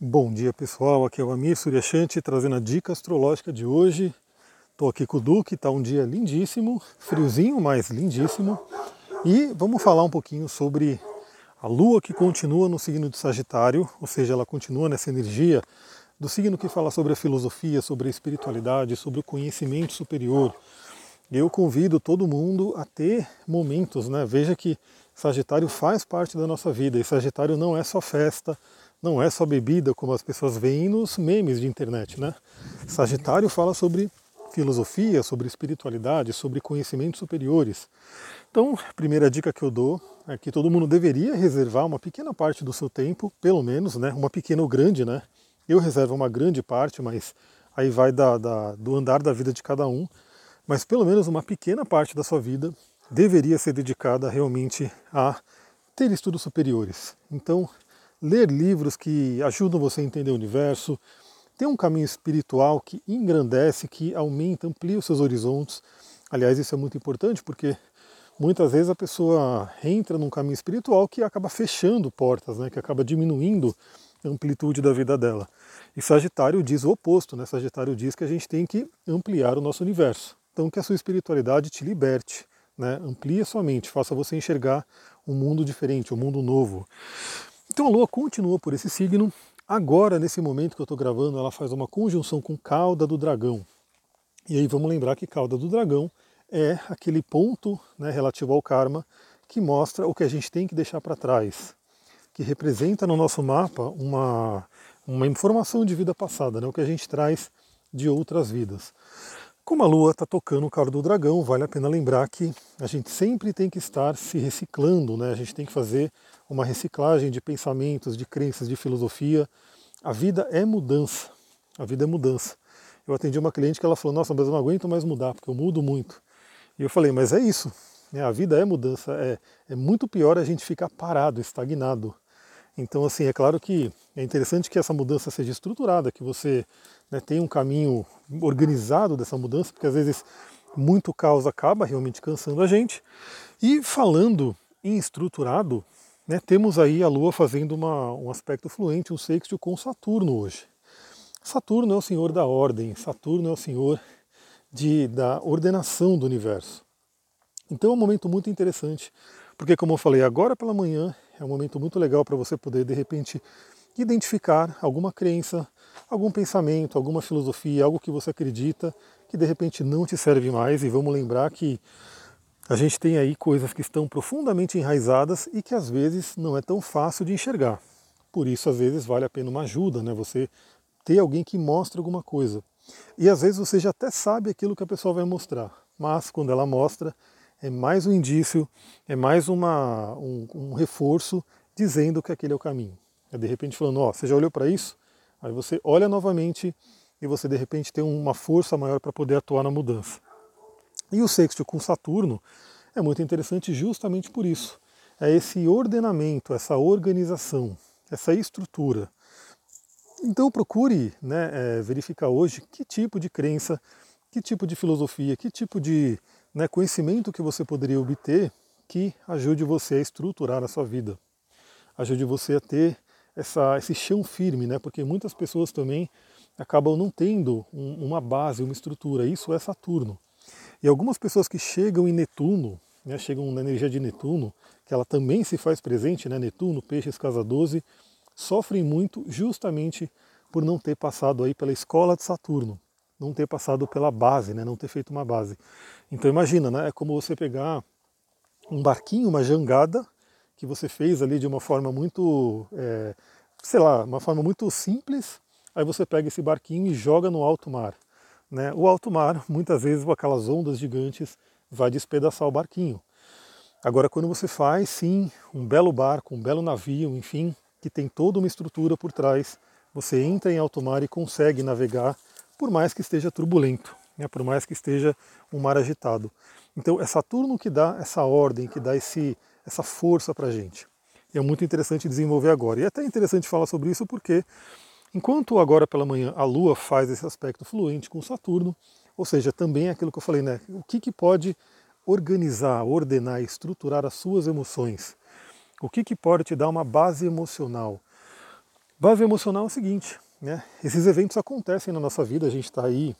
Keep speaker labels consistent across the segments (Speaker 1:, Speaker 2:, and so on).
Speaker 1: Bom dia pessoal, aqui é o Amir Suryashanti trazendo a dica astrológica de hoje. Estou aqui com o Duque, está um dia lindíssimo, friozinho, mas lindíssimo. E vamos falar um pouquinho sobre a Lua que continua no signo de Sagitário, ou seja, ela continua nessa energia do signo que fala sobre a filosofia, sobre a espiritualidade, sobre o conhecimento superior. Eu convido todo mundo a ter momentos, né? Veja que Sagitário faz parte da nossa vida e Sagitário não é só festa, não é só bebida, como as pessoas veem nos memes de internet, né? Sagitário fala sobre filosofia, sobre espiritualidade, sobre conhecimentos superiores. Então, a primeira dica que eu dou é que todo mundo deveria reservar uma pequena parte do seu tempo, pelo menos, né? Uma pequena ou grande, né? Eu reservo uma grande parte, mas aí vai da, da, do andar da vida de cada um. Mas pelo menos uma pequena parte da sua vida deveria ser dedicada realmente a ter estudos superiores. Então, ler livros que ajudam você a entender o universo, ter um caminho espiritual que engrandece, que aumenta, amplia os seus horizontes. Aliás, isso é muito importante porque muitas vezes a pessoa entra num caminho espiritual que acaba fechando portas, né, que acaba diminuindo a amplitude da vida dela. E Sagitário diz o oposto, né? Sagitário diz que a gente tem que ampliar o nosso universo. Então que a sua espiritualidade te liberte, né? amplie a sua mente, faça você enxergar um mundo diferente, um mundo novo. Então a Lua continua por esse signo. Agora, nesse momento que eu estou gravando, ela faz uma conjunção com cauda do dragão. E aí vamos lembrar que cauda do dragão é aquele ponto né, relativo ao karma que mostra o que a gente tem que deixar para trás, que representa no nosso mapa uma, uma informação de vida passada, né, o que a gente traz de outras vidas. Como a Lua está tocando o carro do dragão, vale a pena lembrar que a gente sempre tem que estar se reciclando, né? A gente tem que fazer uma reciclagem de pensamentos, de crenças, de filosofia. A vida é mudança. A vida é mudança. Eu atendi uma cliente que ela falou: Nossa, mas eu não aguento mais mudar, porque eu mudo muito. E eu falei: Mas é isso. Né? A vida é mudança. É, é muito pior a gente ficar parado, estagnado. Então, assim, é claro que é interessante que essa mudança seja estruturada, que você né, tenha um caminho organizado dessa mudança, porque às vezes muito caos acaba realmente cansando a gente. E falando em estruturado, né, temos aí a Lua fazendo uma, um aspecto fluente, um sexto com Saturno hoje. Saturno é o senhor da ordem, Saturno é o senhor de, da ordenação do universo. Então é um momento muito interessante, porque como eu falei, agora pela manhã é um momento muito legal para você poder, de repente, identificar alguma crença, algum pensamento, alguma filosofia, algo que você acredita que de repente não te serve mais. E vamos lembrar que a gente tem aí coisas que estão profundamente enraizadas e que às vezes não é tão fácil de enxergar. Por isso, às vezes, vale a pena uma ajuda, né? Você ter alguém que mostre alguma coisa. E às vezes você já até sabe aquilo que a pessoa vai mostrar, mas quando ela mostra, é mais um indício, é mais uma, um, um reforço dizendo que aquele é o caminho. É de repente falando, ó, você já olhou para isso? Aí você olha novamente e você de repente tem uma força maior para poder atuar na mudança. E o sexto com Saturno é muito interessante justamente por isso. É esse ordenamento, essa organização, essa estrutura. Então procure né, é, verificar hoje que tipo de crença, que tipo de filosofia, que tipo de né, conhecimento que você poderia obter que ajude você a estruturar a sua vida, ajude você a ter essa, esse chão firme, né? Porque muitas pessoas também acabam não tendo um, uma base, uma estrutura. Isso é Saturno. E algumas pessoas que chegam em Netuno, né, chegam na energia de Netuno, que ela também se faz presente, né, Netuno, Peixes, Casa 12, sofrem muito justamente por não ter passado aí pela escola de Saturno não ter passado pela base, né, não ter feito uma base. Então imagina, né, é como você pegar um barquinho, uma jangada, que você fez ali de uma forma muito, é, sei lá, uma forma muito simples, aí você pega esse barquinho e joga no alto mar. Né? O alto mar, muitas vezes, com aquelas ondas gigantes, vai despedaçar o barquinho. Agora, quando você faz, sim, um belo barco, um belo navio, enfim, que tem toda uma estrutura por trás, você entra em alto mar e consegue navegar por mais que esteja turbulento, né, por mais que esteja um mar agitado. Então é Saturno que dá essa ordem, que dá esse, essa força para a gente. E é muito interessante desenvolver agora. E é até interessante falar sobre isso porque, enquanto agora pela manhã a Lua faz esse aspecto fluente com Saturno, ou seja, também é aquilo que eu falei, né? O que, que pode organizar, ordenar, estruturar as suas emoções? O que, que pode te dar uma base emocional? Base emocional é o seguinte, né? Esses eventos acontecem na nossa vida, a gente está aí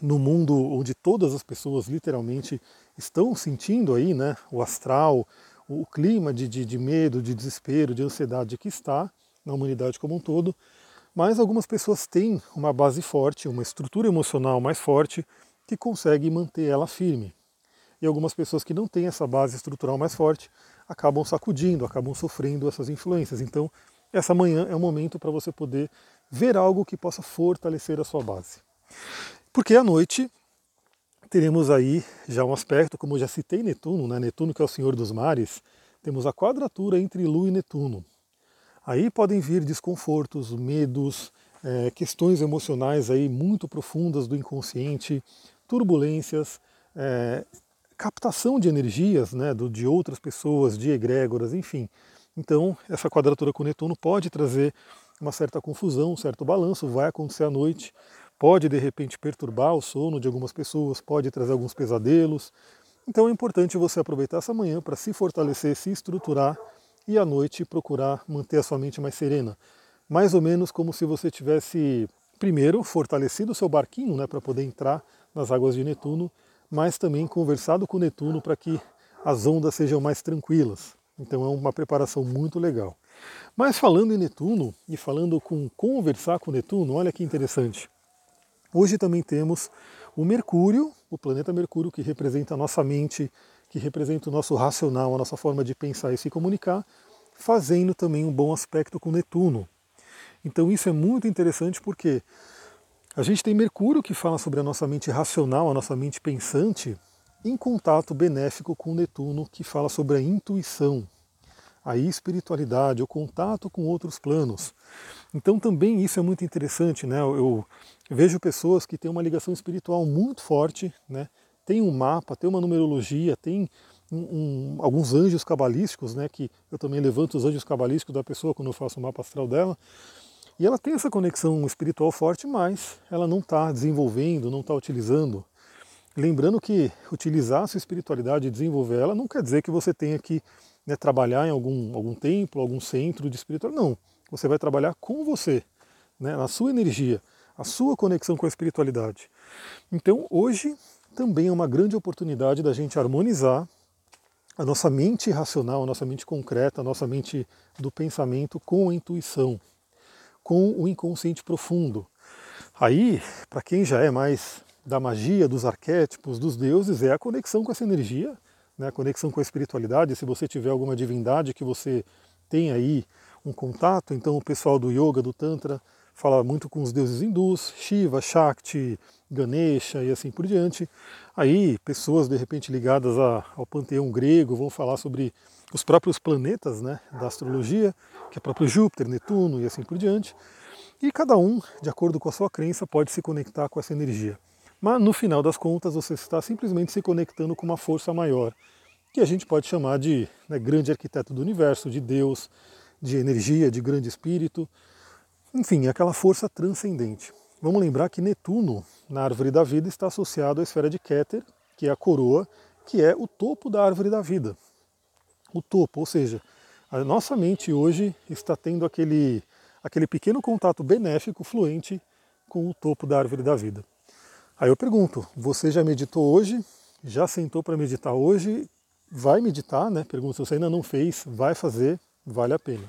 Speaker 1: no mundo onde todas as pessoas literalmente estão sentindo aí, né, o astral, o clima de, de, de medo, de desespero, de ansiedade que está na humanidade como um todo, mas algumas pessoas têm uma base forte, uma estrutura emocional mais forte que consegue manter ela firme. E algumas pessoas que não têm essa base estrutural mais forte acabam sacudindo, acabam sofrendo essas influências. Então, essa manhã é o momento para você poder ver algo que possa fortalecer a sua base. Porque à noite teremos aí já um aspecto, como eu já citei Netuno, né? Netuno que é o senhor dos mares, temos a quadratura entre Lua e Netuno. Aí podem vir desconfortos, medos, é, questões emocionais aí muito profundas do inconsciente, turbulências, é, captação de energias né, do, de outras pessoas, de egrégoras, enfim. Então, essa quadratura com Netuno pode trazer uma certa confusão, um certo balanço, vai acontecer à noite, pode de repente perturbar o sono de algumas pessoas, pode trazer alguns pesadelos. Então é importante você aproveitar essa manhã para se fortalecer, se estruturar e à noite procurar manter a sua mente mais serena. Mais ou menos como se você tivesse, primeiro, fortalecido o seu barquinho né, para poder entrar nas águas de Netuno, mas também conversado com Netuno para que as ondas sejam mais tranquilas. Então é uma preparação muito legal. Mas falando em Netuno e falando com conversar com Netuno, olha que interessante. Hoje também temos o Mercúrio, o planeta Mercúrio, que representa a nossa mente, que representa o nosso racional, a nossa forma de pensar e se comunicar, fazendo também um bom aspecto com Netuno. Então isso é muito interessante porque a gente tem Mercúrio que fala sobre a nossa mente racional, a nossa mente pensante, em contato benéfico com Netuno, que fala sobre a intuição, a espiritualidade, o contato com outros planos. Então também isso é muito interessante, né? Eu, vejo pessoas que têm uma ligação espiritual muito forte, né? Tem um mapa, tem uma numerologia, tem um, um, alguns anjos cabalísticos, né? Que eu também levanto os anjos cabalísticos da pessoa quando eu faço o mapa astral dela. E ela tem essa conexão espiritual forte, mas ela não está desenvolvendo, não está utilizando. Lembrando que utilizar a sua espiritualidade e desenvolver ela não quer dizer que você tenha que né, trabalhar em algum, algum templo, algum centro de espiritualidade. Não. Você vai trabalhar com você, né, na sua energia, a sua conexão com a espiritualidade. Então, hoje também é uma grande oportunidade da gente harmonizar a nossa mente racional, a nossa mente concreta, a nossa mente do pensamento com a intuição, com o inconsciente profundo. Aí, para quem já é mais da magia, dos arquétipos, dos deuses, é a conexão com essa energia, né, a conexão com a espiritualidade. Se você tiver alguma divindade que você tem aí um contato. Então o pessoal do yoga, do tantra, fala muito com os deuses hindus, Shiva, Shakti, Ganesha e assim por diante. Aí pessoas de repente ligadas a, ao panteão grego vão falar sobre os próprios planetas né, da astrologia, que é próprio Júpiter, Netuno e assim por diante. E cada um, de acordo com a sua crença, pode se conectar com essa energia. Mas no final das contas você está simplesmente se conectando com uma força maior, que a gente pode chamar de né, grande arquiteto do universo, de Deus, de energia, de grande espírito, enfim, aquela força transcendente. Vamos lembrar que Netuno, na árvore da vida, está associado à esfera de Keter, que é a coroa, que é o topo da árvore da vida. O topo, ou seja, a nossa mente hoje está tendo aquele, aquele pequeno contato benéfico, fluente, com o topo da árvore da vida. Aí eu pergunto, você já meditou hoje? Já sentou para meditar hoje? Vai meditar, né? Pergunta se você ainda não fez, vai fazer, vale a pena.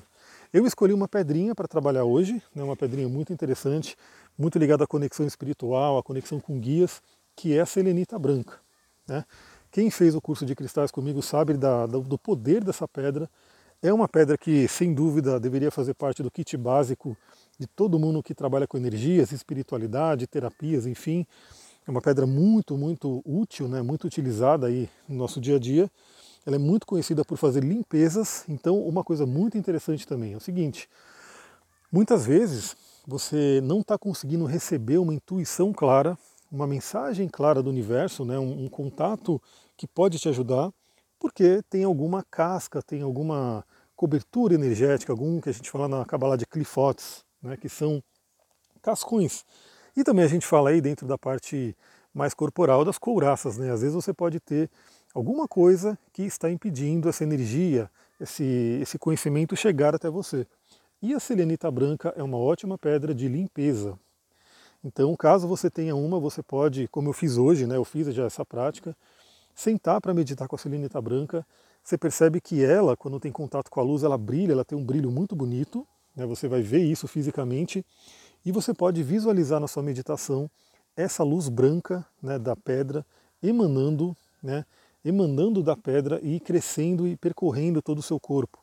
Speaker 1: Eu escolhi uma pedrinha para trabalhar hoje, né, uma pedrinha muito interessante, muito ligada à conexão espiritual, à conexão com guias, que é a selenita branca. Né? Quem fez o curso de cristais comigo sabe da, do poder dessa pedra. É uma pedra que, sem dúvida, deveria fazer parte do kit básico de todo mundo que trabalha com energias, espiritualidade, terapias, enfim. É uma pedra muito, muito útil, né, muito utilizada aí no nosso dia a dia. Ela é muito conhecida por fazer limpezas, então uma coisa muito interessante também é o seguinte: muitas vezes você não está conseguindo receber uma intuição clara, uma mensagem clara do universo, né, um, um contato que pode te ajudar, porque tem alguma casca, tem alguma cobertura energética, algum que a gente fala na cabala de clifotes, né, que são cascões. E também a gente fala aí dentro da parte mais corporal das couraças, né? Às vezes você pode ter alguma coisa que está impedindo essa energia, esse, esse conhecimento chegar até você. E a selenita branca é uma ótima pedra de limpeza. Então, caso você tenha uma, você pode, como eu fiz hoje, né, eu fiz já essa prática, sentar para meditar com a selenita branca. Você percebe que ela, quando tem contato com a luz, ela brilha, ela tem um brilho muito bonito. Né, você vai ver isso fisicamente. E você pode visualizar na sua meditação essa luz branca né, da pedra emanando, né, emanando da pedra e crescendo e percorrendo todo o seu corpo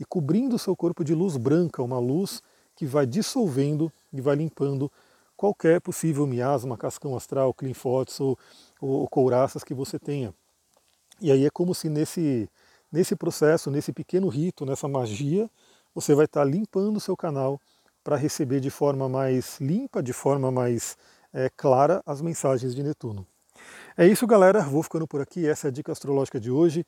Speaker 1: e cobrindo o seu corpo de luz branca, uma luz que vai dissolvendo e vai limpando qualquer possível miasma, cascão astral, clinfotes ou, ou, ou couraças que você tenha. E aí é como se nesse, nesse processo, nesse pequeno rito, nessa magia, você vai estar limpando o seu canal para receber de forma mais limpa, de forma mais é, clara as mensagens de Netuno. É isso, galera. Vou ficando por aqui. Essa é a dica astrológica de hoje.